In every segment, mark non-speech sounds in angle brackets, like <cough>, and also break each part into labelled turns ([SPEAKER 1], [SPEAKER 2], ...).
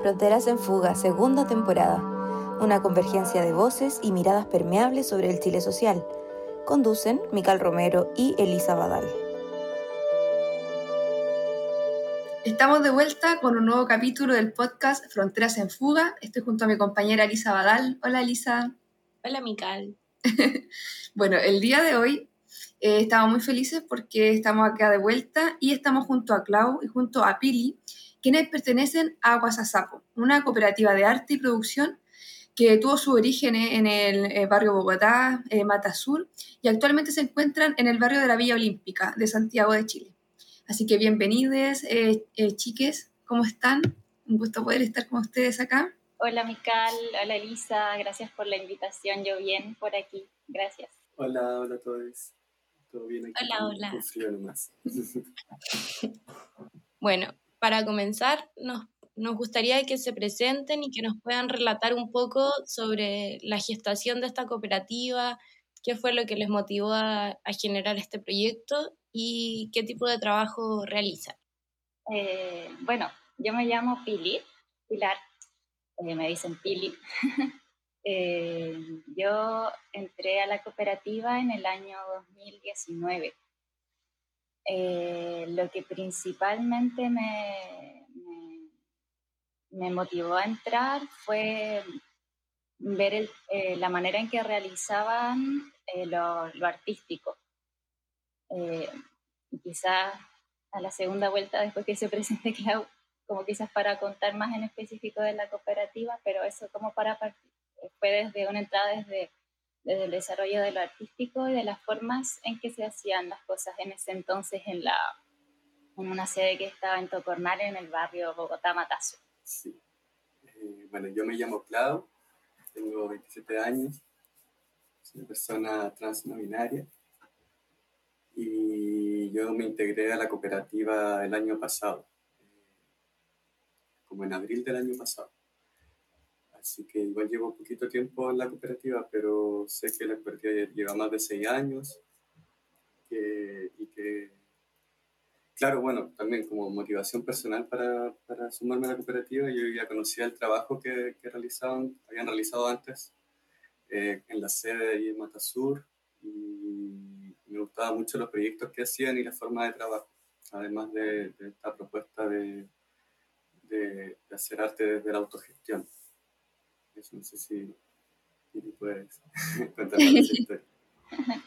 [SPEAKER 1] Fronteras en Fuga, segunda temporada. Una convergencia de voces y miradas permeables sobre el Chile social. Conducen Mical Romero y Elisa Badal.
[SPEAKER 2] Estamos de vuelta con un nuevo capítulo del podcast Fronteras en Fuga. Estoy junto a mi compañera Elisa Badal. Hola Elisa.
[SPEAKER 3] Hola Mical. <laughs>
[SPEAKER 2] bueno, el día de hoy eh, estamos muy felices porque estamos acá de vuelta y estamos junto a Clau y junto a Pili, quienes pertenecen a Guasasapo, una cooperativa de arte y producción que tuvo su origen en el eh, barrio Bogotá, eh, Mata Sur, y actualmente se encuentran en el barrio de la Villa Olímpica de Santiago de Chile. Así que bienvenidos, eh, chiques, ¿cómo están? Un gusto poder estar con ustedes acá.
[SPEAKER 3] Hola, Mical, hola, Elisa, gracias por la invitación, yo bien por aquí, gracias.
[SPEAKER 4] Hola, hola a todos. ¿Todo bien aquí?
[SPEAKER 3] Hola, hola.
[SPEAKER 4] nomás. <laughs>
[SPEAKER 3] bueno, para comenzar, nos, nos gustaría que se presenten y que nos puedan relatar un poco sobre la gestación de esta cooperativa, qué fue lo que les motivó a, generar este proyecto y qué tipo de trabajo realizan.
[SPEAKER 5] Eh, bueno, yo me llamo Pili, Pilar, eh, me dicen Pili. <laughs> Eh, yo entré a la cooperativa en el año 2019 eh, lo que principalmente me, motivó a entrar fue ver eh, la manera en que realizaban eh, lo, artístico. quizás a la segunda vuelta, después que se presente <laughs> Clau, como quizás para contar más en específico de la cooperativa, pero eso como para fue desde una entrada desde desde el desarrollo de lo artístico y de las formas en que se hacían las cosas en ese entonces en, la, en una sede que estaba en Tocornal, en el barrio Bogotá-Matazo.
[SPEAKER 4] Sí. Eh, bueno, yo me llamo Clau, tengo 27 años, soy una persona trans no binaria y yo me integré a la cooperativa el año pasado, como en abril del año pasado. Así que igual llevo poquito tiempo en la cooperativa, pero sé que la cooperativa lleva más de seis años y que, claro, bueno, también como motivación personal para, para, sumarme a la cooperativa, yo ya conocía el trabajo que, que realizaban, habían realizado antes eh, en la sede de en Matasur y me gustaban mucho los proyectos que hacían y la forma de trabajo, además de, esta propuesta de, de hacer arte desde la autogestión. Eso no sé si, puedes <laughs> contar historia. <laughs>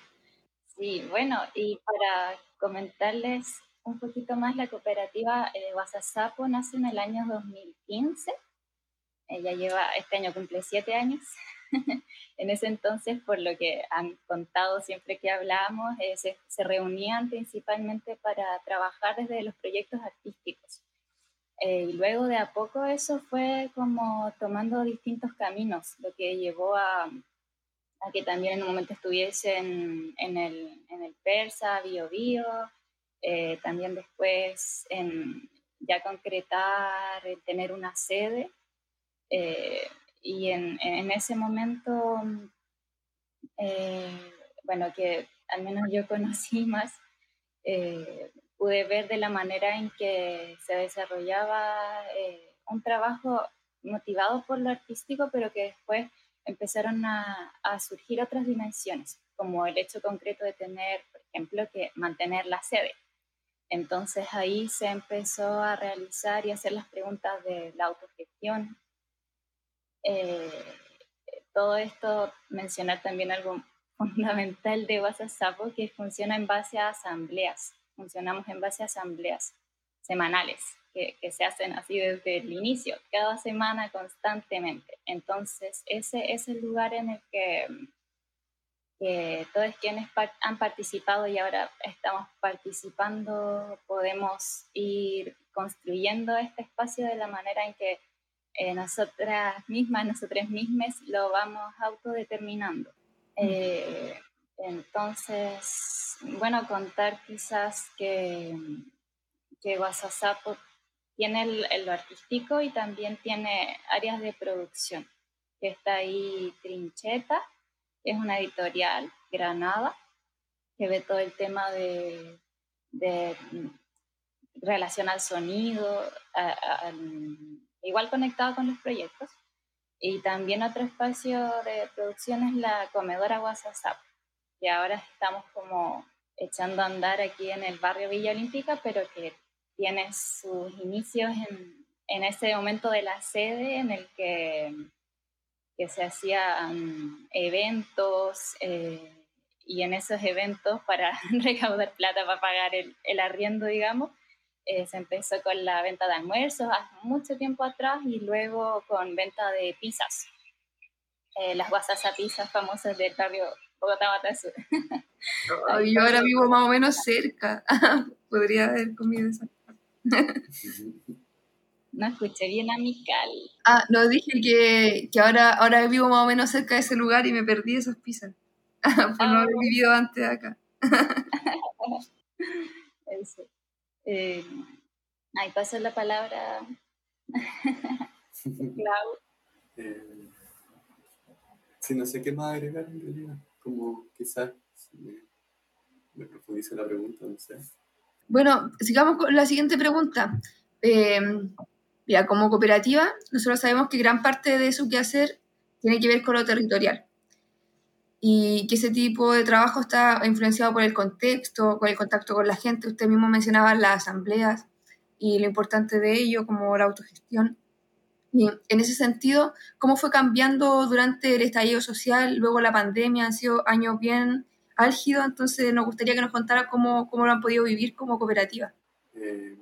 [SPEAKER 5] Sí, bueno, y para comentarles un poquito más, la cooperativa eh, nace en el año 2015. Ella lleva, este año cumple siete años. <laughs> en ese entonces, por lo que han contado siempre que hablábamos, eh, se, reunían principalmente para trabajar desde los proyectos artísticos. Eh, y luego de a poco eso fue como tomando distintos caminos, lo que llevó a, que también en un momento estuviese en, en, el, en el Persa, Bio Bio, eh, también después en ya concretar, tener una sede. Eh, y en, en, ese momento, bueno, que al menos yo <laughs> conocí más, pude ver de la manera en que se desarrollaba eh, un trabajo motivado por lo artístico, pero que después empezaron a, surgir otras dimensiones, como el hecho concreto de tener, por ejemplo, que mantener la sede. Entonces ahí se empezó a realizar y hacer las preguntas de la autogestión. Eh, todo esto, mencionar también algo <laughs> fundamental de WhatsApp, que funciona en base a asambleas funcionamos en base a asambleas semanales que, se hacen así desde el inicio, cada semana constantemente. Entonces, ese es el lugar en el que, todos quienes han participado y ahora estamos participando, podemos ir construyendo este espacio de la manera en que eh, nosotras mismas, nosotras mismas lo vamos autodeterminando. Eh, entonces, bueno, contar quizás que, que tiene el, lo artístico y también tiene áreas de producción, está ahí Trincheta, es una editorial, Granada, que ve todo el tema de, relación al sonido, igual conectado con los proyectos. Y también otro espacio de producción es la comedora WhatsApp, que ahora estamos como echando a andar aquí en el barrio Villa Olímpica, pero que tiene sus inicios en, en ese momento de la sede en el que, que se hacían eventos eh, y en esos eventos para <laughs> recaudar plata para pagar el, el arriendo, digamos, eh, se empezó con la venta de almuerzos hace mucho tiempo atrás y luego con venta de pizzas. Eh, las guasas pizzas famosas del barrio Bogotá <laughs> Sur.
[SPEAKER 2] yo ahora vivo más o menos cerca. <laughs> Podría haber comido esa.
[SPEAKER 5] no escuché bien a Mical.
[SPEAKER 2] Ah, no, dije que, que, ahora, ahora vivo más o menos cerca de ese lugar y me perdí esas pizzas. <laughs> por no haber ah. vivido antes acá.
[SPEAKER 5] Eso. Eh, ahí pasa la palabra. Clau.
[SPEAKER 4] Eh, sí, no sé qué más agregar en realidad como quizás me, profundice la pregunta, no sé.
[SPEAKER 2] Bueno, sigamos con la siguiente pregunta. Eh, como cooperativa, nosotros sabemos que gran parte de su quehacer tiene que ver con lo territorial y que ese tipo de trabajo está influenciado por el contexto, con el contacto con la gente. Usted mismo mencionaba las asambleas y lo importante de ello, como la autogestión. Y en ese sentido, ¿cómo fue cambiando durante el estallido social, luego la pandemia? Han sido años bien álgidos, entonces nos gustaría que nos contara cómo, cómo lo han podido vivir como cooperativa.
[SPEAKER 4] Eh,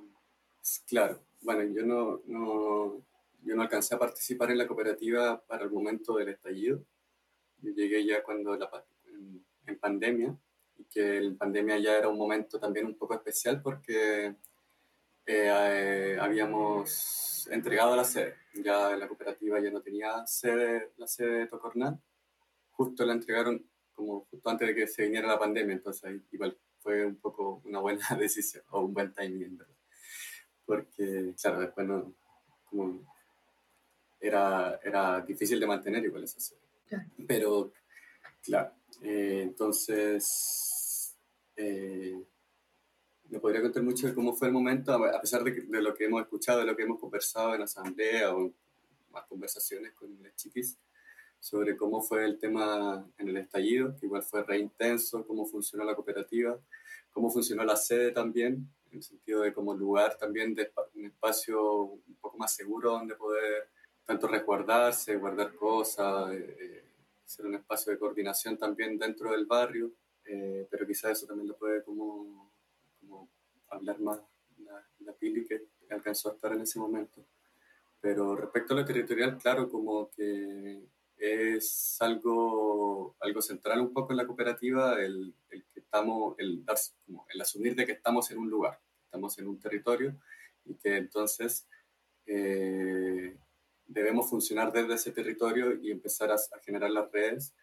[SPEAKER 4] claro, bueno, yo no, yo no alcancé a participar en la cooperativa para el momento del estallido. Yo llegué ya cuando en pandemia, y que en pandemia ya era un momento también un poco especial porque eh, eh, habíamos entregado la sede. Ya la cooperativa ya no tenía sede, la sede de Tocornal. Justo la entregaron como justo antes de que se viniera la pandemia, entonces igual fue un poco una buena <laughs> decisión o un buen timing, ¿verdad? Porque, claro, después no, como era, era difícil de mantener igual esa sede. Pero, claro, eh, entonces me podría contar mucho de cómo fue el momento, a pesar de, de, lo que hemos escuchado, de lo que hemos conversado en asamblea o en más conversaciones con las chiquis, sobre cómo fue el tema en el estallido, que igual fue re intenso, cómo funcionó la cooperativa, cómo funcionó la sede también, en el sentido de como lugar también de un espacio un poco más seguro donde poder tanto resguardarse, guardar cosas, eh, eh, ser un espacio de coordinación también dentro del barrio, eh, pero quizás eso también lo puede como hablar más la, la Pili que alcanzó a estar en ese momento. Pero respecto a lo territorial, claro, como que es algo, algo central un poco en la cooperativa el, el que estamos, el, como el asumir de que estamos en un lugar, estamos en un territorio y que entonces eh, debemos funcionar desde ese territorio y empezar a, a, generar las redes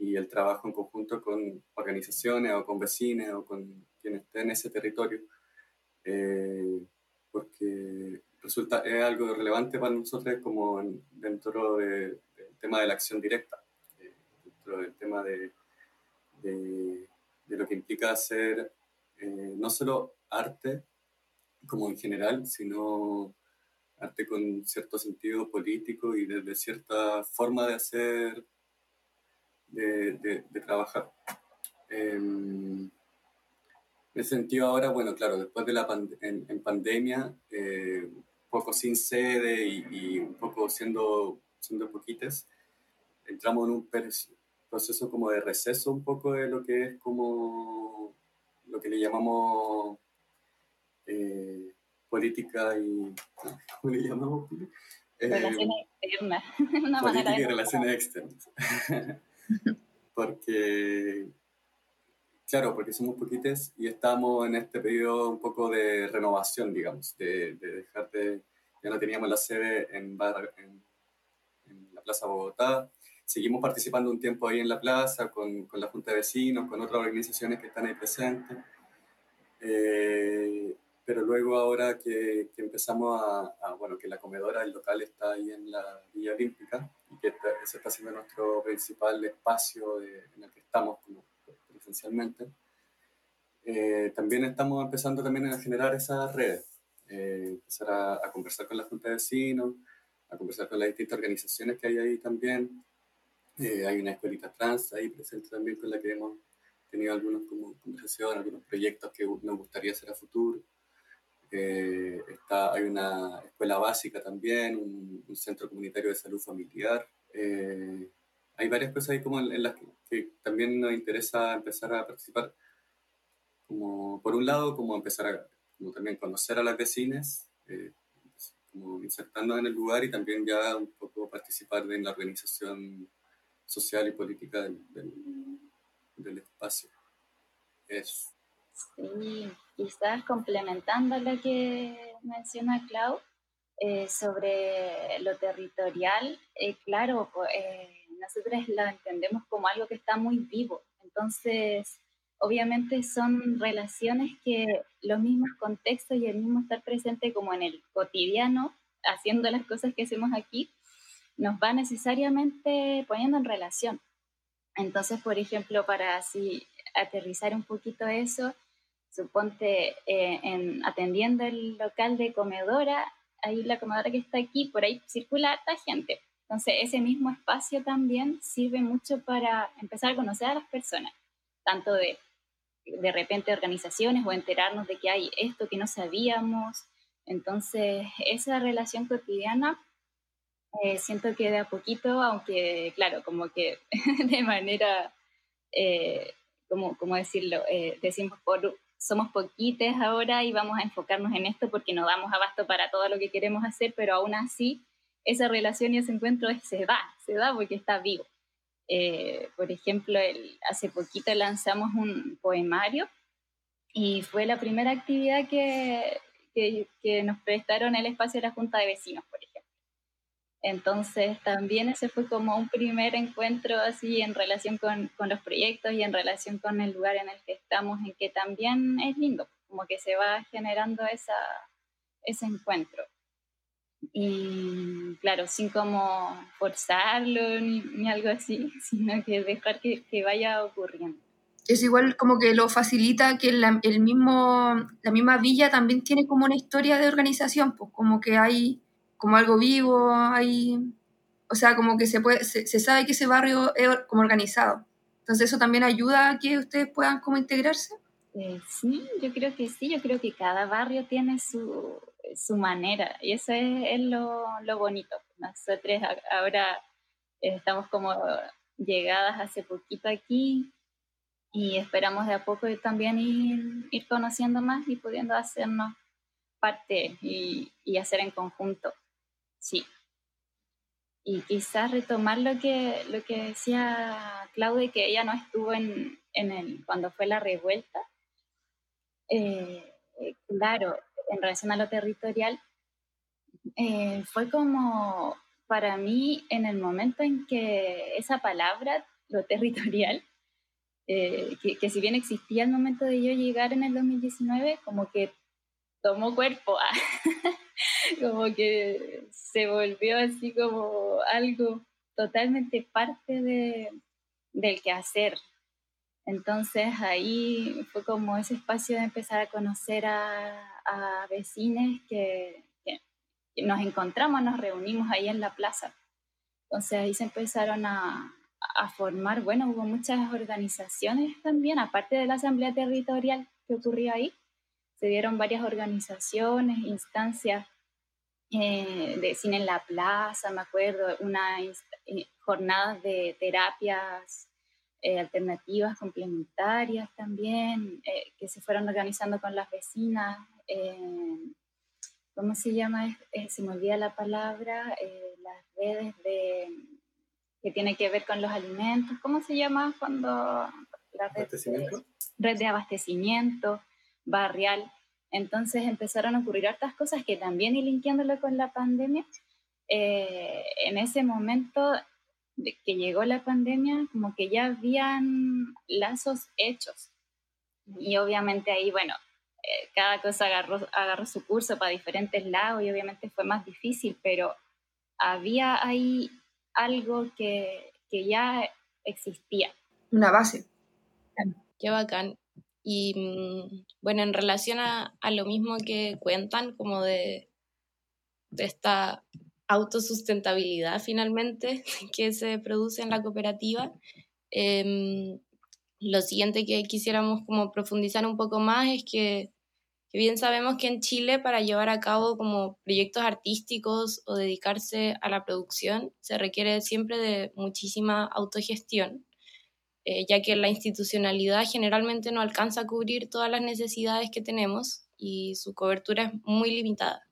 [SPEAKER 4] y el trabajo en conjunto con organizaciones o con vecinos o con quien esté en ese territorio, eh, porque resulta, es algo relevante para nosotros como dentro del tema de la acción directa, eh, dentro del tema de, de, lo que implica hacer eh, no solo arte como en general, sino arte con cierto sentido político y desde cierta forma de hacer, de, de, trabajar. Em, en ese sentido ahora, bueno, claro, después de la en, pandemia, eh, un poco sin sede y, un poco siendo, siendo poquitas, entramos en un proceso como de receso un poco de lo que es como lo que le llamamos eh, política y... <laughs> ¿Cómo le llamamos?
[SPEAKER 5] Eh, <laughs> relaciones externas.
[SPEAKER 4] política y relaciones <laughs> externas. <laughs> Porque Claro, porque somos poquites y estamos en este periodo un poco de renovación, digamos, de, dejar de... Ya no teníamos la sede en, en, la Plaza Bogotá, seguimos participando un tiempo ahí en la plaza con, con la Junta de Vecinos, con otras organizaciones que están ahí presentes. Eh, pero luego ahora que, que empezamos a, bueno, que la comedora, el local está ahí en la Villa Olímpica y que ese está siendo nuestro principal espacio en el que estamos como esencialmente, eh, también estamos empezando también a generar esas redes, eh, empezar a, conversar con la Junta de Vecinos, a conversar con las distintas organizaciones que hay ahí también. Eh, hay una escuelita trans ahí presente también con la que hemos tenido algunas conversaciones, algunos proyectos que nos gustaría hacer a futuro. Está, hay una escuela básica también, un, centro comunitario de salud familiar. hay varias cosas ahí como en, las que, que, también nos interesa empezar a participar como por un lado, como empezar a como también conocer a las vecinas, eh, como insertando en el lugar y también ya un poco participar en la organización social y política del, del, espacio. Eso.
[SPEAKER 5] Sí, quizás complementando lo que menciona Clau eh, sobre lo territorial, eh, claro, nosotros lo entendemos como algo que está muy vivo. Entonces, obviamente son relaciones que los mismos contextos y el mismo estar presente como en el cotidiano, haciendo las cosas que hacemos aquí, nos va necesariamente poniendo en relación. Entonces, por ejemplo, para así aterrizar un poquito eso, suponte eh, en, atendiendo el local de comedora, ahí la comedora que está aquí, por ahí circula harta gente. Entonces, ese mismo espacio también sirve mucho para empezar a conocer a las personas, tanto de de repente organizaciones o enterarnos de que hay esto que no sabíamos. Entonces, esa relación cotidiana, eh, siento que de a poquito, aunque claro, como que <laughs> de manera, eh, como, ¿cómo decirlo? Eh, decimos, por, somos poquites ahora y vamos a enfocarnos en esto porque no damos abasto para todo lo que queremos hacer, pero aún así esa relación y ese encuentro se da, se da porque está vivo. Eh, por ejemplo, el, hace poquito lanzamos un poemario y fue la primera actividad que, que, nos prestaron el espacio de la Junta de Vecinos, por ejemplo. Entonces, también ese fue como un primer encuentro así en relación con, con, los proyectos y en relación con el lugar en el que estamos, en que también es lindo, como que se va generando esa, ese encuentro y claro, sin como forzarlo ni, algo así, <laughs> sino que dejar que, que, vaya ocurriendo.
[SPEAKER 2] Es igual como que lo facilita que la, el mismo, la misma villa también tiene como una historia de organización, pues como que hay como algo vivo, hay, o sea, como que se, puede, se, sabe que ese barrio es como organizado. Entonces eso también ayuda a que ustedes puedan como integrarse.
[SPEAKER 5] Eh, sí, yo creo que sí, yo creo que cada barrio tiene su, su manera y eso es, lo, lo, bonito. Nosotros ahora estamos como llegadas hace poquito aquí y esperamos de a poco también ir, ir conociendo más y pudiendo hacernos parte y, y, hacer en conjunto. Sí. Y quizás retomar lo que, lo que decía Claudia, que ella no estuvo en, en el, cuando fue la revuelta. Eh, eh, claro, en relación a lo territorial, eh, fue como para mí en el momento en que esa palabra, lo territorial, que, si bien existía el momento de yo llegar en el 2019, como que tomó cuerpo, <laughs> <laughs> como que se volvió así como algo totalmente parte de, del quehacer, entonces ahí fue como ese espacio de empezar a conocer a, a vecinos que, nos encontramos, nos reunimos ahí en la plaza. Entonces ahí se empezaron a, a formar, bueno, hubo muchas organizaciones también, aparte de la asamblea territorial que ocurrió ahí, se dieron varias organizaciones, instancias eh, de cine en la plaza, me acuerdo, una eh, jornadas de terapias eh, alternativas complementarias también, eh, que se fueron organizando con las vecinas. ¿Cómo se llama? se me olvida la palabra, las redes de, que tiene que ver con los alimentos. ¿Cómo se llama cuando la red, ¿Abastecimiento? red de abastecimiento barrial? Entonces empezaron a ocurrir otras cosas que también, y linkeándolo con la pandemia, en ese momento que llegó la pandemia, como que ya habían lazos hechos. Y obviamente ahí, bueno, eh, cada cosa agarró, agarró su curso para diferentes lados y obviamente fue más difícil, pero había ahí algo que, que ya existía.
[SPEAKER 2] Una base.
[SPEAKER 3] Qué bacán. Y mm, bueno, en relación a, lo mismo que cuentan, como de, de esta autosustentabilidad finalmente <laughs> que se produce en la cooperativa, em, lo siguiente que quisiéramos como profundizar un poco más es que, que, bien sabemos que en Chile para llevar a cabo como proyectos artísticos o dedicarse a la producción se requiere siempre de muchísima autogestión eh, ya que la institucionalidad generalmente no alcanza a cubrir todas las necesidades que tenemos y su cobertura es muy limitada.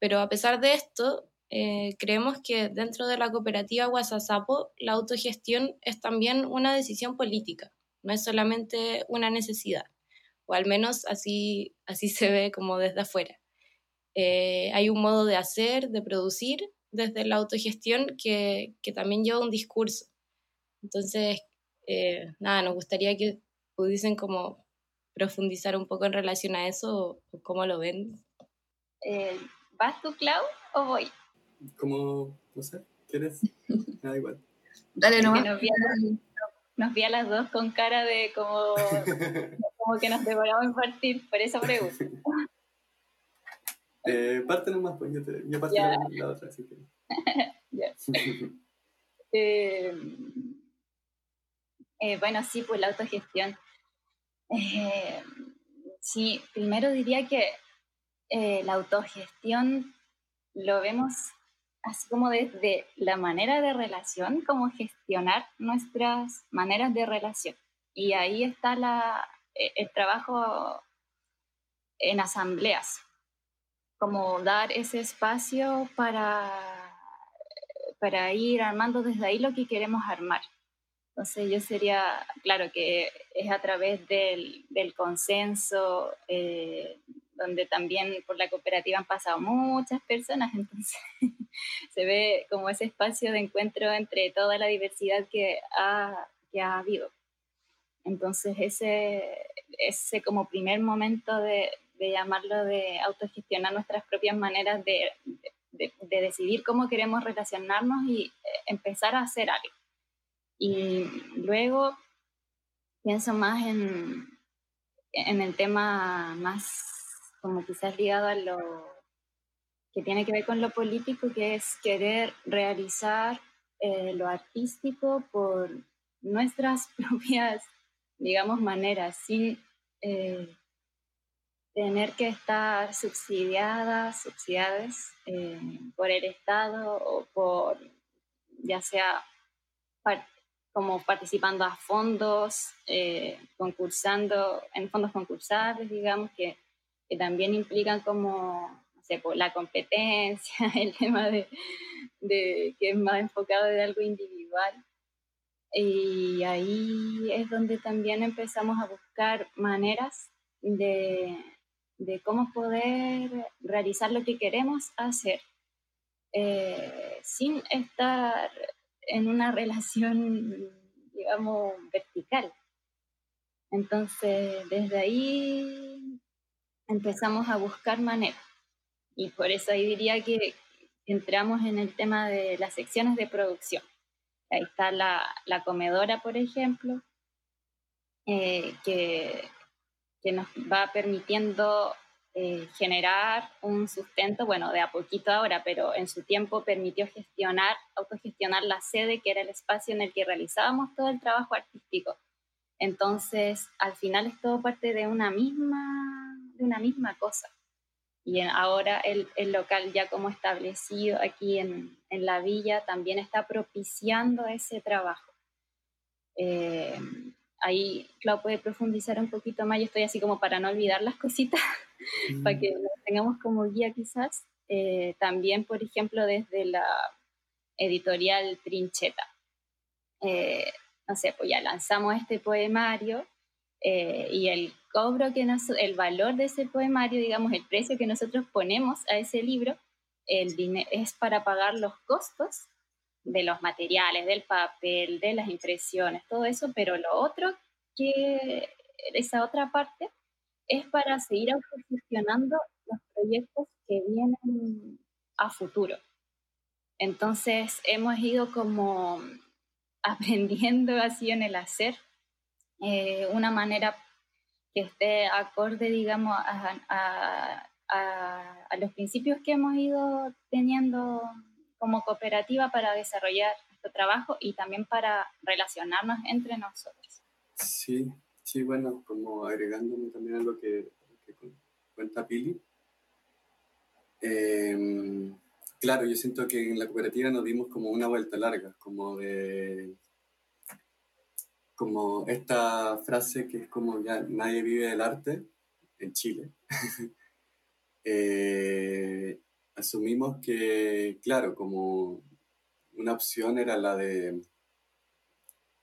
[SPEAKER 3] Pero a pesar de esto, eh, creemos que dentro de la cooperativa Guasasapo la autogestión es también una decisión política, no es solamente una necesidad, o al menos así, así se ve como desde afuera. Eh, hay un modo de hacer, de producir desde la autogestión que, que también lleva un discurso. Entonces, eh, nada, nos gustaría que pudiesen como profundizar un poco en relación a eso o, cómo lo ven.
[SPEAKER 5] Eh, ¿Vas tú, Clau, o voy?
[SPEAKER 4] Como, no sé, ¿quieres? <laughs> Da igual.
[SPEAKER 2] Dale
[SPEAKER 5] nomás. Nos vi, a las, dos con cara de como, <laughs> como que nos devoramos en partir, por eso pregunto. <laughs>
[SPEAKER 4] Eh, parte nomás, pues yo, te, yo paso la, otra, así que.
[SPEAKER 5] ya. eh, eh, bueno, sí, pues la autogestión. Eh, sí, primero diría que eh, la autogestión lo vemos así como desde la manera de relación, como gestionar nuestras maneras de relación. Y ahí está la, el trabajo en asambleas, como dar ese espacio para, para ir armando desde ahí lo que queremos armar. Entonces yo sería, claro que es a través del, del consenso, eh, donde también por la cooperativa han pasado muchas personas, <laughs> entonces se ve como ese espacio de encuentro entre toda la diversidad que ha, que ha habido. Entonces ese, ese como primer momento de, de llamarlo de autogestionar nuestras propias maneras de, de, de decidir cómo queremos relacionarnos y eh, empezar a hacer algo. Y luego pienso más en, en el tema más como quizás ligado a lo que tiene que ver con lo político, que es querer realizar eh, lo artístico por nuestras <laughs> propias, digamos, maneras, sin eh, tener que estar subsidiadas, subsidiadas eh, por el Estado o por, ya sea como participando a fondos, eh, concursando, en fondos concursables, digamos, que, que también implican como, no sé, pues, la competencia, <laughs> el tema de, de, que es más enfocado de algo individual. Y ahí es donde también empezamos a buscar maneras de, de cómo poder realizar lo que queremos hacer eh, sin estar en una relación, digamos, vertical. Entonces, desde ahí empezamos a buscar maneras. Y por eso ahí diría que entramos en el tema de las secciones de producción. Ahí está la, la comedora, por ejemplo, eh, que, que nos va permitiendo eh, generar un sustento, bueno, de a poquito ahora, pero en su tiempo permitió gestionar, autogestionar la sede, que era el espacio en el que realizábamos todo el trabajo artístico. Entonces, al final es todo parte de una misma, de una misma cosa. Y ahora el, el local ya como establecido aquí en, en, la villa también está propiciando ese trabajo. Eh, ahí Clau puede profundizar un poquito más, yo estoy así como para no olvidar las cositas, <laughs> para que lo tengamos como guía quizás. Eh, también, por ejemplo, desde la editorial Trincheta. Eh, no sé, pues ya lanzamos este poemario eh, y el cobro que nos, el valor de ese poemario, digamos, el precio que nosotros ponemos a ese libro, el es para pagar los costos de los materiales, del papel, de las impresiones, todo eso, pero lo otro que esa otra parte es para seguir autogestionando los proyectos que vienen a futuro. Entonces hemos ido como <laughs> aprendiendo así en el hacer eh, una manera que esté acorde, digamos, a, a, los principios que hemos ido teniendo como cooperativa para desarrollar nuestro trabajo y también para relacionarnos entre nosotros.
[SPEAKER 4] Sí, sí, bueno, como agregándome también a lo que, cuenta Pili. Em, claro, yo siento que en la cooperativa nos dimos como una vuelta larga, como de como esta frase que es como ya nadie vive del arte en Chile. <laughs> Eh, asumimos que, claro, como una opción era la de,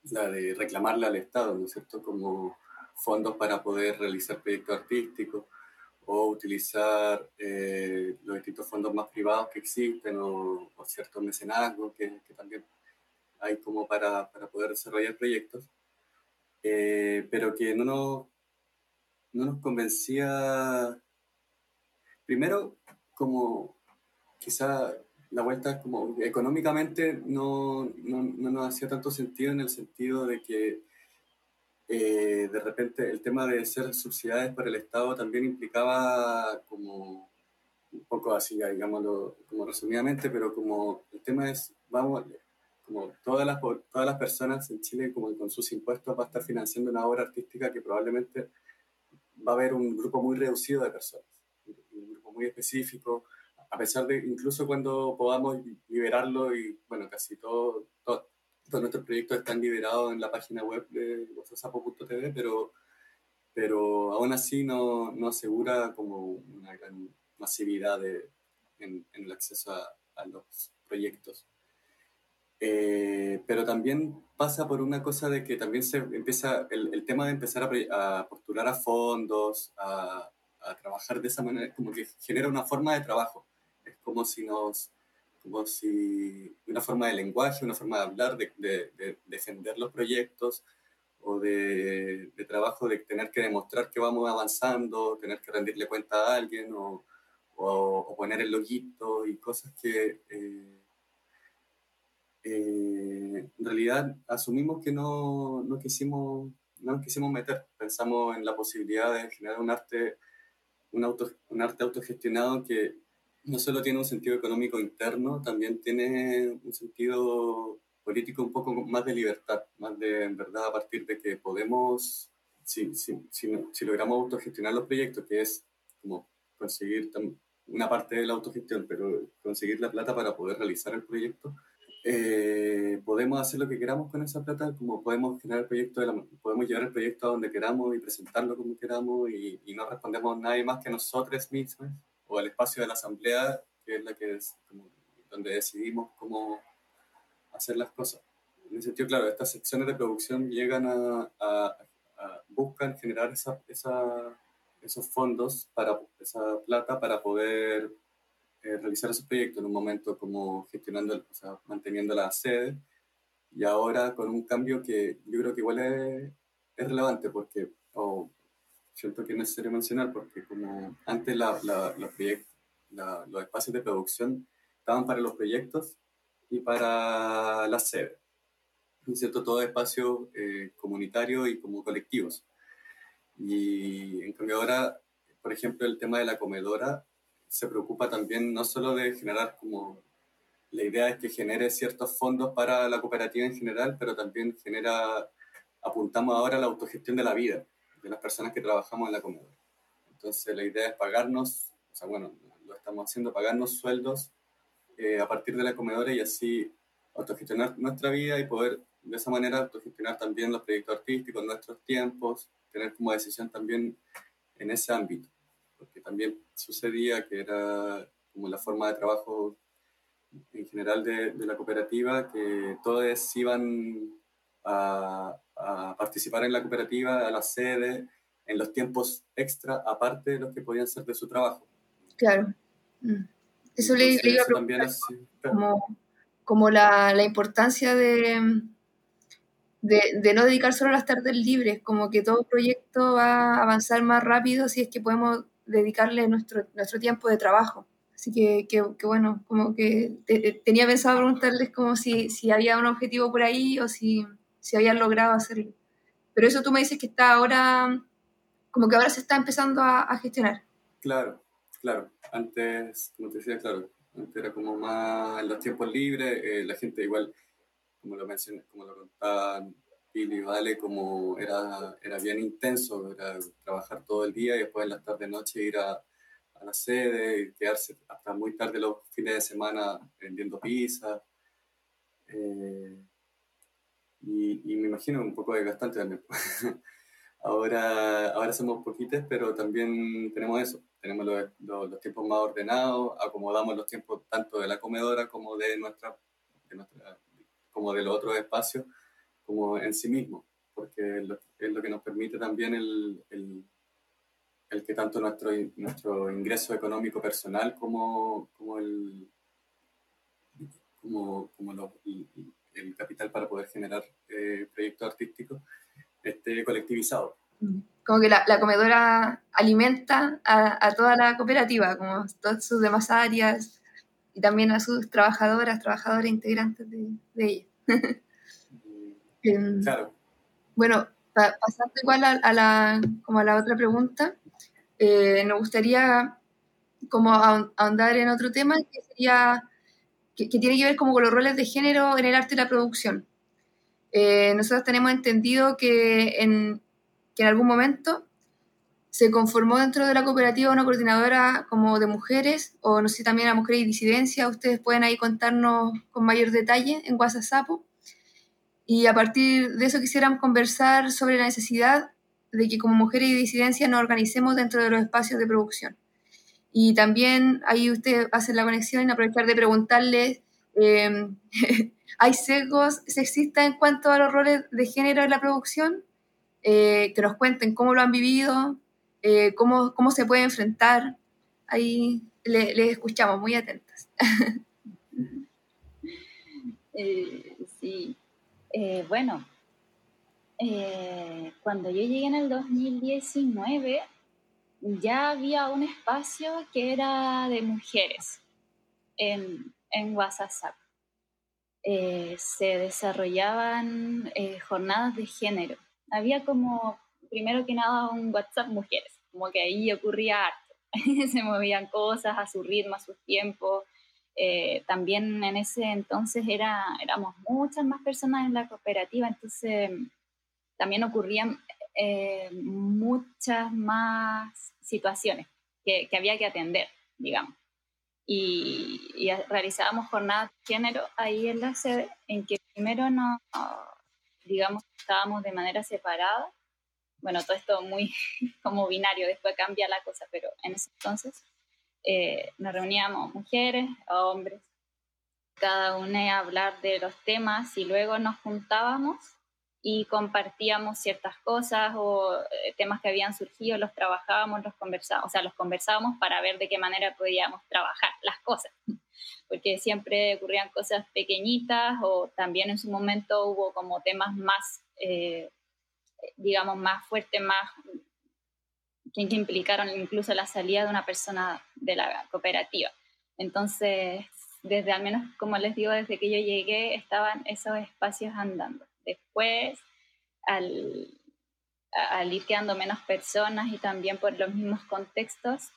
[SPEAKER 4] la de reclamarle al Estado, ¿no es cierto?, como fondos para poder realizar proyectos artísticos o utilizar eh, los distintos fondos más privados que existen o, ciertos mecenazgos que, también hay como para, para poder desarrollar proyectos, eh, pero que no nos, no nos convencía primero, como quizá la vuelta como económicamente no, no, no, nos hacía tanto sentido en el sentido de que eh, de repente el tema de ser subsidiadas por el Estado también implicaba como un poco así, digámoslo como resumidamente, pero como el tema es, vamos, como todas las, todas las personas en Chile como con sus impuestos va a estar financiando una obra artística que probablemente va a haber un grupo muy reducido de personas muy específico, a pesar de incluso cuando podamos liberarlo y bueno, casi todo, todo, todos nuestros proyectos están liberados en la página web de WhatsApp.tv, pero, pero aún así no, asegura como una gran masividad de, en, el acceso a, los proyectos. Eh, pero también pasa por una cosa de que también se empieza el, tema de empezar a, a, postular a fondos, a, a trabajar de esa manera, como que genera una forma de trabajo. Como si nos, como si una forma de lenguaje, una forma de hablar, de, de, defender los proyectos o de, de, trabajo de tener que demostrar que vamos avanzando, tener que rendirle cuenta a alguien o, o, poner el loguito y cosas que eh, eh, en realidad asumimos que no, no, quisimos, no quisimos meter. Pensamos en la posibilidad de generar un arte un, auto, un arte autogestionado que no solo tiene un sentido económico interno, también tiene un sentido político un poco más de libertad, más de, en verdad, a partir de que podemos, si, si, si, si logramos autogestionar los proyectos, que es como conseguir una parte de la autogestión, pero conseguir la plata para poder realizar el proyecto, eh, podemos hacer lo que queramos con esa plata, como podemos generar el proyecto, de la, podemos llevar el proyecto a donde queramos y presentarlo como queramos y, y, no respondemos a nadie más que nosotros mismos o al espacio de la asamblea, que es la que es como, donde decidimos cómo hacer las cosas. En ese sentido, claro, estas secciones de producción llegan a, a, a buscan generar esa, esa, esos fondos para esa plata para poder eh, realizar esos proyectos en un momento como gestionando, o sea, manteniendo la sede y ahora con un cambio que yo creo que igual es, es relevante porque, o siento que es necesario mencionar porque como antes la, la, los, los espacios de producción estaban para los proyectos y para la sede, ¿cierto? Todo espacio eh, comunitario y como colectivos. Y en cambio ahora, por ejemplo, el tema de la comedora se preocupa también no solo de generar como la idea es que genere ciertos fondos para la cooperativa en general, pero también genera, apuntamos ahora a la autogestión de la vida de las personas que trabajamos en la comedora. Entonces la idea es pagarnos, o sea, bueno, lo estamos haciendo, pagarnos sueldos eh, a partir de la comedora y así autogestionar nuestra vida y poder de esa manera autogestionar también los proyectos artísticos, nuestros tiempos, tener como decisión también en ese ámbito porque también sucedía que era como la forma de trabajo en general de, de la cooperativa, que todos iban a, a, participar en la cooperativa, a la sede, en los tiempos extra, aparte de los que podían ser de su trabajo.
[SPEAKER 2] Claro. Mm. Eso le, iba a preguntar, como, como la, la importancia de, de, de, no dedicar solo las tardes libres, como que todo proyecto va a avanzar más rápido si es que podemos dedicarle nuestro, nuestro tiempo de trabajo. Así que, que, bueno, como que tenía pensado preguntarles como si, si había un objetivo por ahí o si, si habían logrado hacerlo. Pero eso tú me dices que está ahora como que ahora se está empezando a, gestionar.
[SPEAKER 4] Claro, claro. Antes, como te decía, claro, antes era como más en los tiempos libres, eh, la gente igual, como lo mencioné, como lo contaban Pili Vale, como era, era bien intenso, era trabajar todo el día y después en las tarde noche ir a, a la sede y quedarse hasta muy tarde los fines de semana vendiendo pizza. Eh, y, y, me imagino un poco desgastante también. <laughs> ahora, ahora somos poquitos, pero también tenemos eso. Tenemos los, los, tiempos más ordenados, acomodamos los tiempos tanto de la comedora como de nuestra, de nuestra como de los otros espacios, como en sí mismo, porque es lo, es lo que nos permite también el, el el que tanto nuestro, nuestro ingreso económico personal como, como el, como, como el, capital para poder generar eh, proyectos artísticos esté colectivizado.
[SPEAKER 2] Como que la, la comedora alimenta a, a, toda la cooperativa, como todas sus demás áreas, y también a sus trabajadoras, trabajadores integrantes de, de ella. <laughs>
[SPEAKER 4] Em, claro.
[SPEAKER 2] Bueno, pasando igual a, a, la, como a la otra pregunta, eh, nos gustaría como ahondar en otro tema que sería que, tiene que ver como con los roles de género en el arte y la producción. Eh, nosotros tenemos entendido que en, que en algún momento se conformó dentro de la cooperativa una coordinadora como de mujeres, o no sé, también a mujeres y disidencia, ustedes pueden ahí contarnos con mayor detalle en WhatsApp. Y a partir de eso quisiéramos conversar sobre la necesidad de que como mujeres y disidencias nos organicemos dentro de los espacios de producción. Y también ahí usted hace la conexión y aprovechar de preguntarle, em, <laughs> ¿hay sesgos sexistas en cuanto a los roles de género en la producción? Eh, que nos cuenten cómo lo han vivido, eh, cómo, cómo se puede enfrentar. Ahí les le escuchamos muy atentas. <laughs>
[SPEAKER 5] Eh, sí, bueno, eh, cuando yo llegué en el 2019, ya había un espacio que era de mujeres en, en WhatsApp. Eh, se desarrollaban eh, jornadas de género. Había como, primero que nada, un WhatsApp mujeres, como que ahí ocurría arte. <laughs> se movían cosas a su ritmo, a su tiempo. también en ese entonces era, éramos muchas más personas en la cooperativa, entonces también ocurrían eh, muchas más situaciones que, había que atender, digamos. Y, realizábamos jornadas de género ahí en la sede, en que primero no, digamos, estábamos de manera separada. Bueno, todo esto muy <laughs> como binario, después cambia la cosa, pero en ese entonces eh, nos reuníamos mujeres, hombres, cada una a hablar de los temas y luego nos juntábamos y compartíamos ciertas cosas o eh, temas que habían surgido, los trabajábamos, los conversábamos, o sea, los conversábamos para ver de qué manera podíamos trabajar las cosas, <laughs> porque siempre ocurrían cosas pequeñitas o también en su momento hubo como temas más, eh, digamos, más fuertes, más que, implicaron incluso la salida de una persona de la cooperativa. Entonces, desde al menos, como les digo, desde que yo llegué, estaban esos espacios andando. Después, al, al ir quedando menos personas y también por los mismos contextos,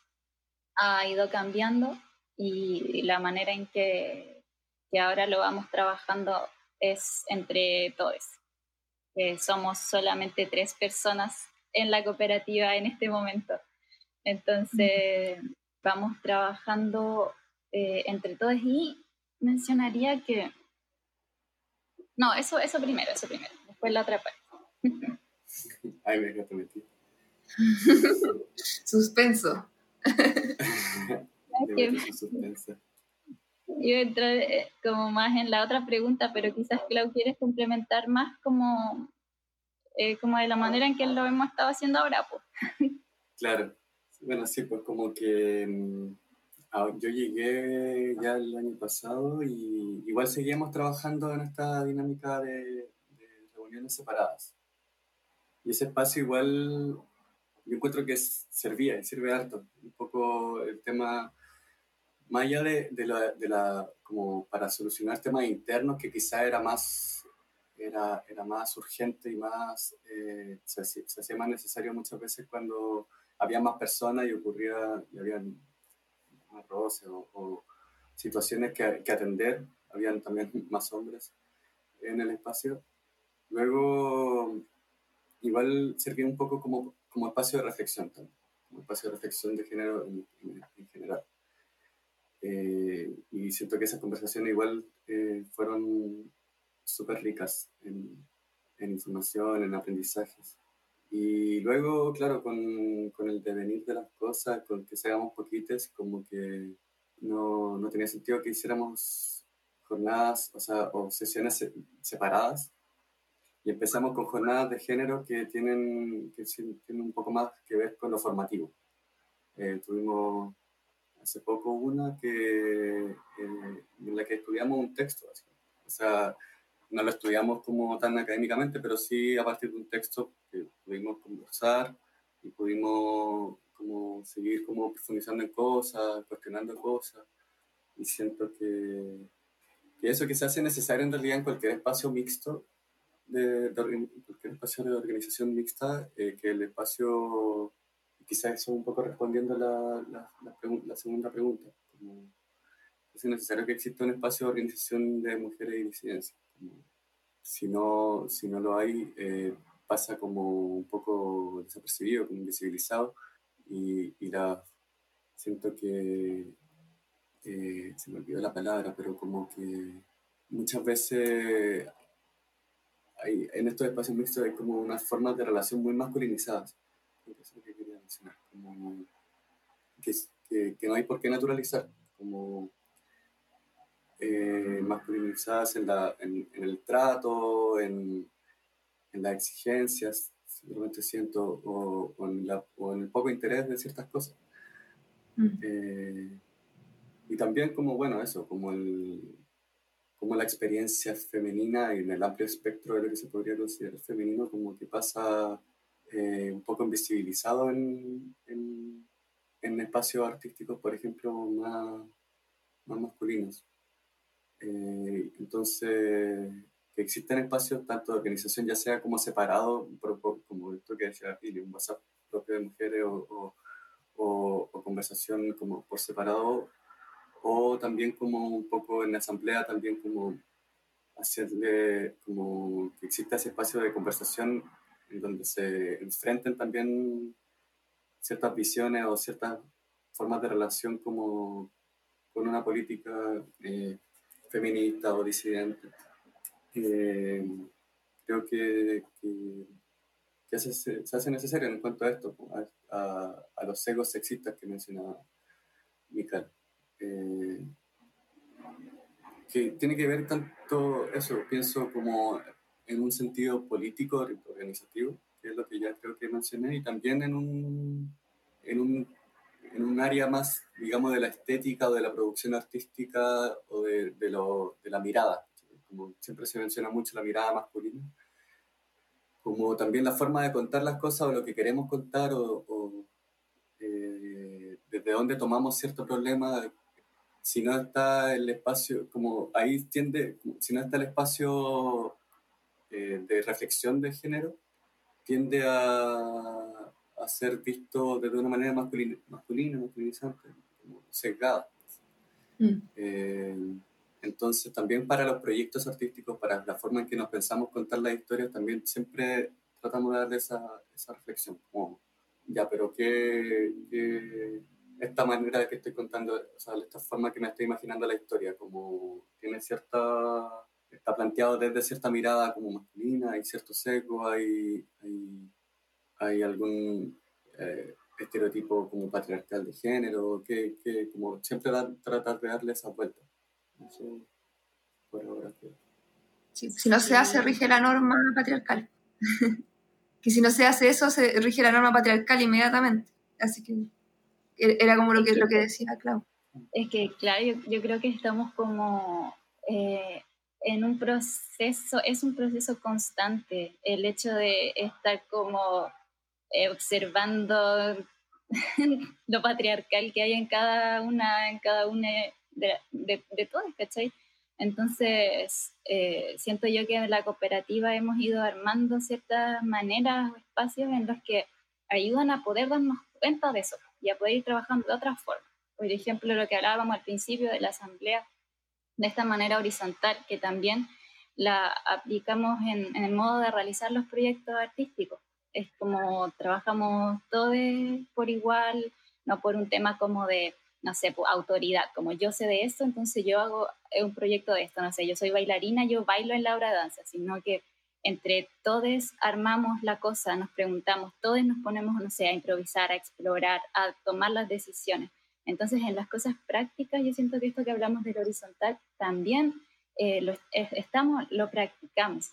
[SPEAKER 5] ha ido cambiando y la manera en que, que ahora lo vamos trabajando es entre todos. somos solamente tres personas en la cooperativa en este momento. Entonces, vamos trabajando eh, entre todos y mencionaría que no, eso, eso primero, eso primero. Después la otra parte. <laughs>
[SPEAKER 4] Ay, me te metí. <laughs> <laughs>
[SPEAKER 2] Suspenso.
[SPEAKER 5] Yo entré eh, como más en la otra pregunta, pero quizás Clau quieres complementar más como, eh, como de la manera en que lo hemos estado haciendo ahora. Pues.
[SPEAKER 4] Claro. Bueno, sí, pues como que mm, yo llegué ya el año pasado y igual seguíamos trabajando en esta dinámica de, reuniones separadas. Y ese espacio igual yo encuentro que servía y sirve harto. Un poco el tema, más allá de, de, la, de la, como para solucionar temas internos que quizá era más era, era más urgente y más, eh, se, se, hacía más necesario muchas veces cuando había más personas y ocurría, y había más roces o, situaciones que, que, atender, habían también <laughs> más hombres en el espacio. Luego, igual servía un poco como, como espacio de reflexión también, como espacio de reflexión de género en, en, general. Eh, y siento que esas conversaciones igual eh, fueron súper ricas en, en, información, en aprendizajes. Y luego, claro, con, con, el devenir de las cosas, con que seamos poquites, como que no, no tenía sentido que hiciéramos jornadas, o sea, o sesiones separadas. Y empezamos con jornadas de género que tienen, que tienen un poco más que ver con lo formativo. Eh, tuvimos hace poco una que, eh, en la que estudiamos un texto. O sea, no lo estudiamos como tan académicamente, pero sí a partir de un texto que pudimos conversar y pudimos como seguir como profundizando en cosas, cuestionando cosas. Y siento que, que eso que se hace necesario en realidad en cualquier espacio mixto, de, cualquier espacio de organización mixta, eh, que el espacio, quizás eso un poco respondiendo a la, la, la, segunda pregunta, como es necesario que exista un espacio de organización de mujeres y disidencias si no, si no lo hay, eh, pasa como un poco desapercibido, como invisibilizado, y, y la, siento que, se me olvidó la palabra, pero como que muchas veces hay, en estos espacios mixtos hay como unas formas de relación muy masculinizadas. Eso es lo que quería mencionar, como que, que, que no hay por qué naturalizar, como eh, masculinizadas en, la, en, el trato, en, en, las exigencias, simplemente siento, o, o, en la, o, en el poco interés de ciertas cosas. Mm. Eh, y también como, bueno, eso, como, el, como la experiencia femenina y en el amplio espectro de lo que se podría considerar femenino, como que pasa eh, un poco invisibilizado en, en, en espacios artísticos, por ejemplo, más, más masculinos. Eh, entonces, que existen espacios tanto de organización, ya sea como separado, como esto que decía Pili, un WhatsApp propio de mujeres o, o, o, conversación como por separado, o también como un poco en la asamblea, también como hacerle, como que exista ese espacio de conversación en donde se enfrenten también ciertas visiones o ciertas formas de relación como con una política eh, feminista o disidente. Eh, creo que, que, se, se, hace necesario en cuanto a esto, a, a, los egos sexistas que mencionaba Mikael. Eh, que tiene que ver tanto eso, pienso como en un sentido político, organizativo, que es lo que ya creo que mencioné, y también en un, en un en un área más, digamos, de la estética o de la producción artística o de, de, lo, de la mirada. Como siempre se menciona mucho la mirada masculina. Como también la forma de contar las cosas o lo que queremos contar o, o eh, desde dónde tomamos cierto problema. Si no está el espacio, como ahí tiende, si no está el espacio eh, de reflexión de género, tiende a, a ser visto de una manera masculina, masculina masculinizante, como sesgada. Mm. Eh, entonces, también para los proyectos artísticos, para la forma en que nos pensamos contar las historias, también siempre tratamos de darle esa, esa reflexión, como, ya, pero ¿qué, qué, esta manera de que estoy contando, o sea, esta forma que me estoy imaginando la historia, como tiene cierta, está planteado desde cierta mirada como masculina, hay cierto sesgo, hay, hay ¿Hay algún eh, estereotipo como patriarcal de género? Que, que como siempre tratar de darle esa vuelta. Eso, por ahora.
[SPEAKER 2] si no se hace, rige la norma patriarcal. <laughs> que si no se hace eso, se rige la norma patriarcal inmediatamente. Así que e-, era como lo que, lo que decía Clau.
[SPEAKER 5] Es que, claro, yo, yo creo que estamos como eh, en un proceso, es un proceso constante, el hecho de estar como eh, observando <laughs> lo patriarcal que hay en cada una, en cada una de, de, de todos, ¿cachai? Entonces, eh, siento yo que en la cooperativa hemos ido armando ciertas maneras o espacios en los que ayudan a poder darnos cuenta de eso y a poder ir trabajando de otra forma. Por ejemplo, lo que hablábamos al principio de la asamblea, de esta manera horizontal, que también la aplicamos en, el modo de realizar los proyectos artísticos. Es como trabajamos todos por igual, no por un tema como de, no sé, autoridad, como yo sé de esto, entonces yo hago un proyecto de esto, no sé, yo soy bailarina, yo bailo en la obra de danza, sino que entre todos armamos la cosa, nos preguntamos, todos nos ponemos, no sé, a improvisar, a explorar, a tomar las decisiones. Entonces, en las cosas prácticas, yo siento que esto que hablamos del horizontal también eh, estamos, lo practicamos.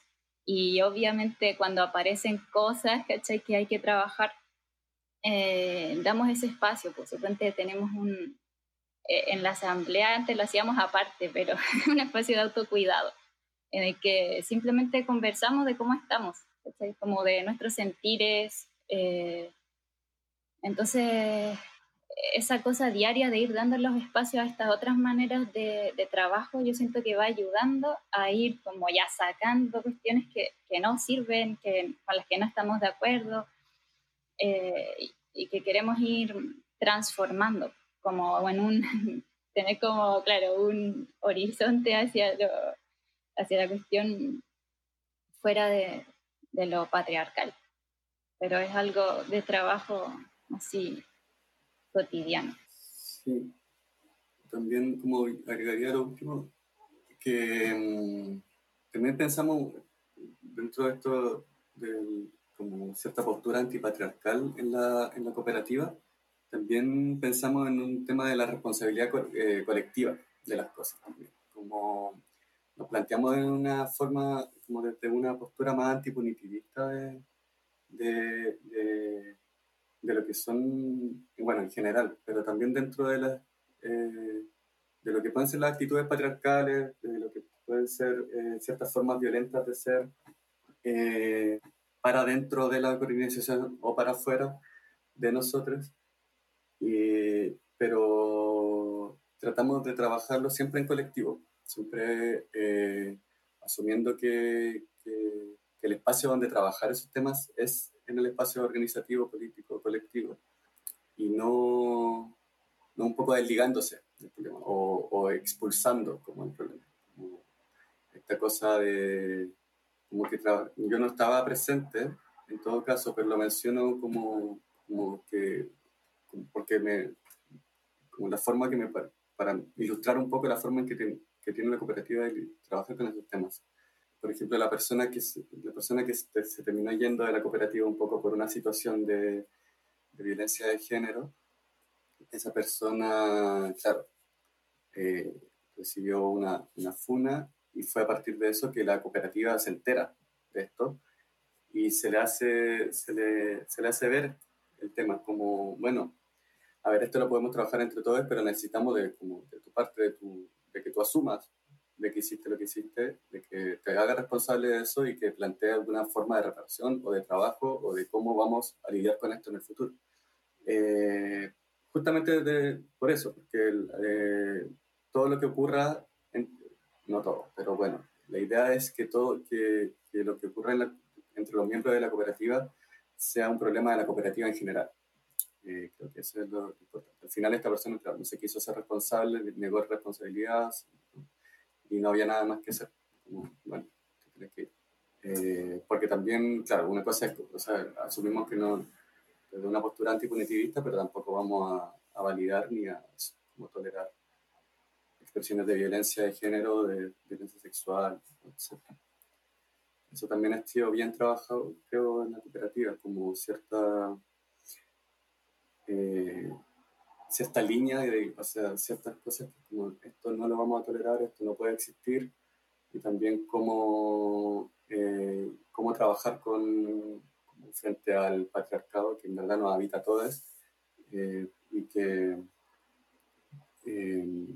[SPEAKER 5] Y obviamente cuando aparecen cosas ¿cachai? que hay que trabajar, eh, damos ese espacio. Por supuesto, tenemos un, eh, en la asamblea antes lo hacíamos aparte, pero <laughs> un espacio de autocuidado, en el que simplemente conversamos de cómo estamos, ¿cachai? como de nuestros sentires. entonces, esa cosa diaria de ir dando los espacios a estas otras maneras de, trabajo, yo siento que va ayudando a ir como ya sacando cuestiones que, no sirven, que, con las que no estamos de acuerdo eh, y que queremos ir transformando, como en un, <laughs> tener como, claro, un horizonte hacia, hacia la cuestión fuera de, de lo patriarcal. Pero es algo de trabajo así cotidiano.
[SPEAKER 4] Sí, también como agregaría lo último, que mm, también pensamos dentro de esto de como cierta postura antipatriarcal en la, en la cooperativa, también pensamos en un tema de la responsabilidad eh, colectiva de las cosas también, como nos planteamos de una forma, como desde una postura más antipunitivista de lo que son, bueno, en general, pero también dentro de, las eh, de lo que pueden ser las actitudes patriarcales, de lo que pueden ser eh, ciertas formas violentas de ser eh, para dentro de la organización o para afuera de nosotros. pero tratamos de trabajarlo siempre en colectivo, siempre asumiendo que, que el espacio donde trabajar esos temas es en el espacio organizativo, político, colectivo, y no, no un poco desligándose del problema o, o expulsando como el problema. esta cosa de como que yo no estaba presente en todo caso, pero lo menciono como, como que, porque me, como la forma que me, para, ilustrar un poco la forma en que, que tiene la cooperativa de trabajar con esos temas por ejemplo, la persona que, se, la persona que se, terminó yendo de la cooperativa un poco por una situación de, de violencia de género, esa persona, claro, eh, recibió una, una, funa y fue a partir de eso que la cooperativa se entera de esto y se le hace, se le, se le hace ver el tema como, bueno, a ver, esto lo podemos trabajar entre todos, pero necesitamos de, como, de tu parte, de, tu, de que tú asumas de que hiciste lo que hiciste, de que te haga responsable de eso y que plantee alguna forma de reparación o de trabajo o de cómo vamos a lidiar con esto en el futuro. Eh, justamente de, por eso, porque eh, todo lo que ocurra, no todo, pero bueno, la idea es que todo, que, que lo que ocurra entre los miembros de la cooperativa sea un problema de la cooperativa en general. Eh, creo que eso es lo importante. Al final esta persona no se quiso ser responsable, negó responsabilidad, y no había nada más que hacer. bueno, que eh, porque también, claro, una cosa es, o sea, asumimos que no, desde una postura antipunitivista, pero tampoco vamos a, a validar ni a como tolerar expresiones de violencia de género, de violencia sexual, etc. Eso también ha sido bien trabajado, creo, en la cooperativa, como cierta eh, cierta línea de o sea, ciertas cosas como esto no lo vamos a tolerar, esto no puede existir, y también cómo, eh, cómo trabajar con, frente al patriarcado que en verdad nos habita a todos, eh, y que, eh,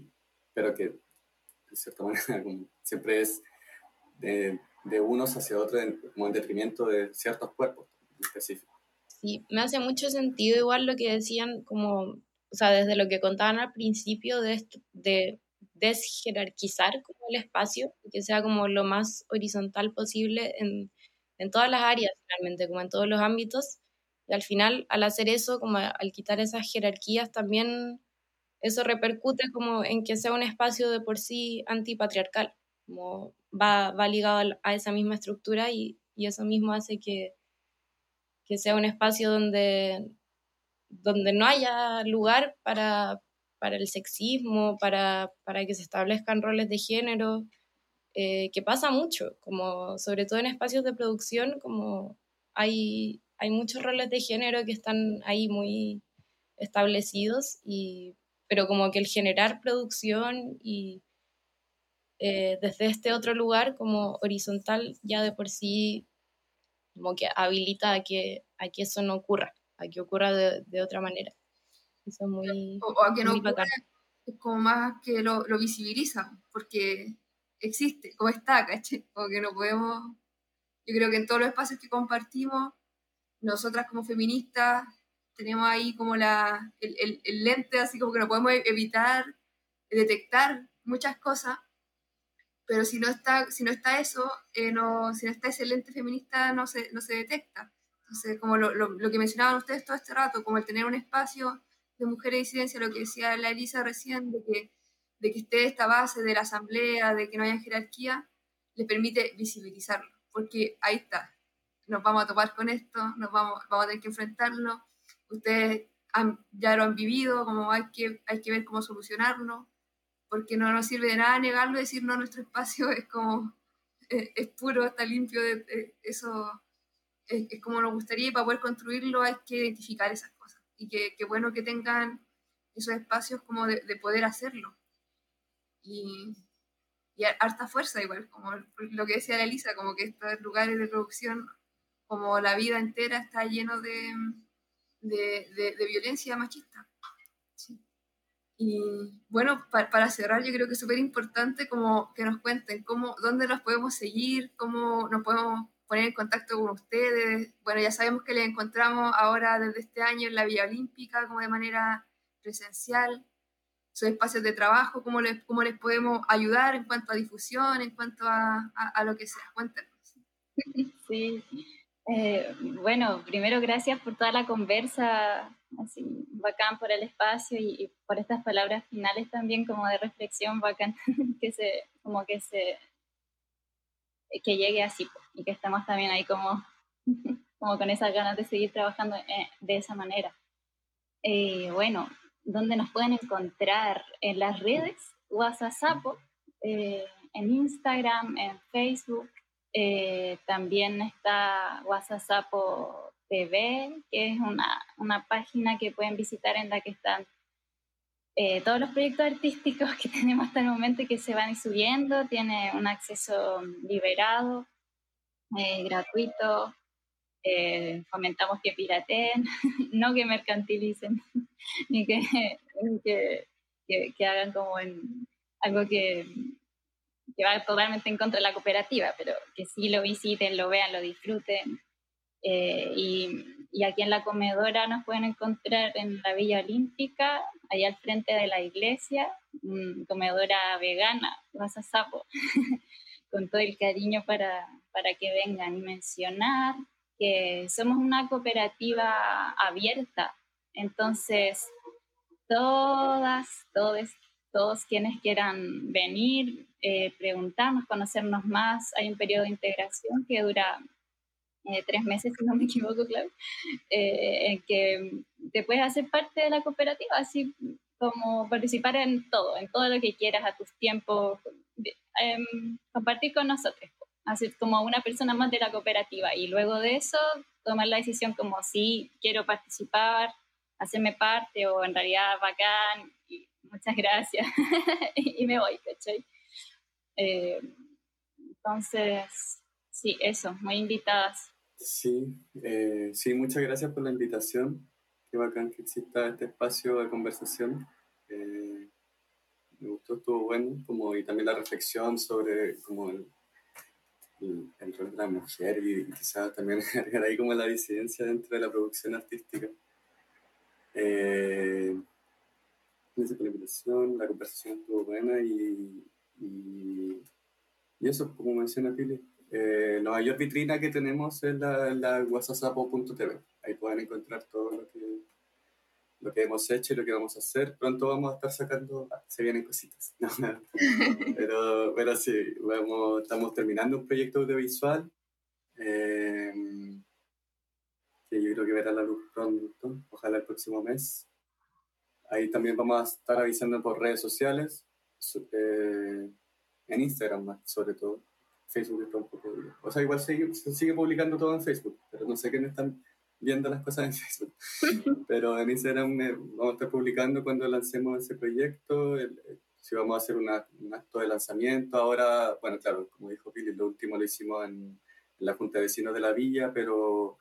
[SPEAKER 4] pero que de cierta manera <laughs> siempre es de, de, unos hacia otros como en detrimento de ciertos cuerpos específicos.
[SPEAKER 3] Sí, me hace mucho sentido igual lo que decían como o sea, desde lo que contaban al principio de, de desjerarquizar como el espacio que sea como lo más horizontal posible en, en todas las áreas, realmente, como en todos los ámbitos. Y al final, al hacer eso, como al quitar esas jerarquías, también eso repercute como en que sea un espacio de por sí antipatriarcal, como va, va ligado a esa misma estructura y, y eso mismo hace que, que sea un espacio donde, donde no haya lugar para, para el sexismo, para, para, que se establezcan roles de género, eh, que pasa mucho, como sobre todo en espacios de producción, como hay, hay muchos roles de género que están ahí muy establecidos, y, pero como que el generar producción y eh, desde este otro lugar como horizontal ya de por sí como que habilita a que, a que eso no ocurra, a que ocurra de, de otra manera. Eso es muy...
[SPEAKER 2] O, a que no ocurra, es como más que lo, lo visibiliza, porque existe, como está, ¿caché? O que no podemos... Yo creo que en todos los espacios que compartimos, nosotras como feministas tenemos ahí como la, el, el, el lente, así como que no podemos evitar detectar muchas cosas pero si no está, si no está eso, eh, no, si no está ese lente feminista, no se, no se detecta. Entonces, como lo, lo, que mencionaban ustedes todo este rato, como el tener un espacio de mujeres de disidencia, lo que decía la Elisa recién, de que, de que esté esta base de la asamblea, de que no haya jerarquía, le permite visibilizarlo, porque ahí está, nos vamos a topar con esto, nos vamos, vamos a tener que enfrentarlo, ustedes han, ya lo han vivido, como hay que, hay que ver cómo solucionarlo, porque no nos sirve de nada negarlo y decir no, nuestro espacio <laughs> es como, es, puro, está limpio, de, eso es, es, como nos gustaría y para poder construirlo hay que identificar esas cosas y que, que bueno que tengan esos espacios como de, de poder hacerlo. Y, y, harta fuerza igual, como lo que decía la Elisa, como que estos lugares de producción, como la vida entera está lleno de, de, de violencia machista. Y bueno, para, para cerrar, yo creo que es súper importante como que nos cuenten cómo, dónde nos podemos seguir, cómo nos podemos poner en contacto con ustedes. Bueno, ya sabemos que les encontramos ahora desde este año en la Villa Olímpica, como de manera presencial, sus espacios de trabajo, cómo les, cómo les podemos ayudar en cuanto a difusión, en cuanto a, a, a lo que sea. Cuéntenos. <laughs>
[SPEAKER 5] Sí, eh, bueno, primero gracias por toda la conversa así bacán por el espacio y, y, por estas palabras finales también como de reflexión bacán <laughs> que se como que se que llegue así y que estamos también ahí como <laughs> como con esas ganas de seguir trabajando eh, de esa manera. Eh, bueno ¿dónde nos pueden encontrar en las redes WhatsApp eh, en Instagram en Facebook también está WhatsApp TV, que es una, una, página que pueden visitar en la que están eh, todos los proyectos artísticos que <laughs> tenemos hasta el momento y que se van subiendo. Tiene un acceso liberado, eh, gratuito. Eh, fomentamos que pirateen, <laughs> no que mercantilicen, <laughs> ni que, que, que, que hagan como en algo que, que va totalmente en contra de la cooperativa, pero que sí lo visiten, lo vean, lo disfruten. Eh, y, y, aquí en la comedora nos pueden encontrar en la Villa Olímpica, allá al frente de la iglesia, comedora vegana, a sapo, <laughs> con todo el cariño para, para que vengan. Y mencionar que somos una cooperativa abierta, entonces todas, todos, todos quienes quieran venir, eh, preguntarnos, conocernos más, hay un periodo de integración que dura eh, tres meses, <laughs> si no me equivoco, claro, eh, en que te puedes hacer parte de la cooperativa, así como participar en todo, en todo lo que quieras a tus tiempos, eh, compartir con nosotros, así como una persona más de la cooperativa y luego de eso tomar la decisión como si quiero participar, hacerme parte o en realidad bacán, y muchas gracias <laughs> y me voy, ¿cachai? Eh, entonces, sí, eso, muy invitadas.
[SPEAKER 4] Sí, eh, sí, muchas gracias por la invitación. Qué bacán que exista este espacio de conversación. Eh, me gustó, estuvo bueno, como, y también la reflexión sobre como el, el, rol de la mujer y, quizás también <laughs> ahí como la disidencia dentro de la producción artística. Eh, gracias por la invitación, la conversación estuvo buena y, y Y eso, como menciona Pili, eh, la mayor vitrina que tenemos es la, la Ahí pueden encontrar todo lo que, lo que hemos hecho y lo que vamos a hacer. Pronto vamos a estar sacando, ah, se vienen cositas. <laughs> pero, pero sí, vamos, estamos terminando un proyecto audiovisual eh, que yo creo que verá la luz pronto, ojalá el próximo mes. Ahí también vamos a estar avisando por redes sociales, eh, en Instagram más, sobre todo. Facebook está un poco... O sea, igual se sigue publicando todo en Facebook, pero no sé qué me están viendo las cosas en <laughs> Facebook. <laughs> Pero en Instagram vamos a estar publicando cuando lancemos ese proyecto, si vamos a hacer un acto de lanzamiento. Ahora, bueno, claro, como dijo Billy, lo último lo hicimos en, la Junta de Vecinos de la Villa, pero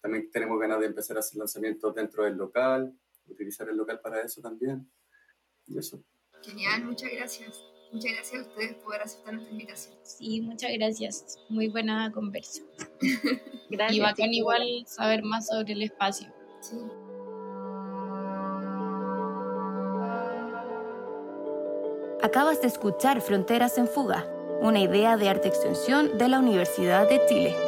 [SPEAKER 4] también tenemos ganas de empezar a hacer lanzamientos dentro del local, utilizar el local para eso también. Y eso.
[SPEAKER 2] Genial, muchas gracias. Muchas gracias a ustedes por aceptar nuestra invitación.
[SPEAKER 3] Sí, muchas gracias. Muy buena conversa. <laughs> gracias. Y bacán igual saber más sobre el espacio. Sí.
[SPEAKER 1] Acabas de escuchar Fronteras en Fuga, una idea de arte extensión de la Universidad de Chile.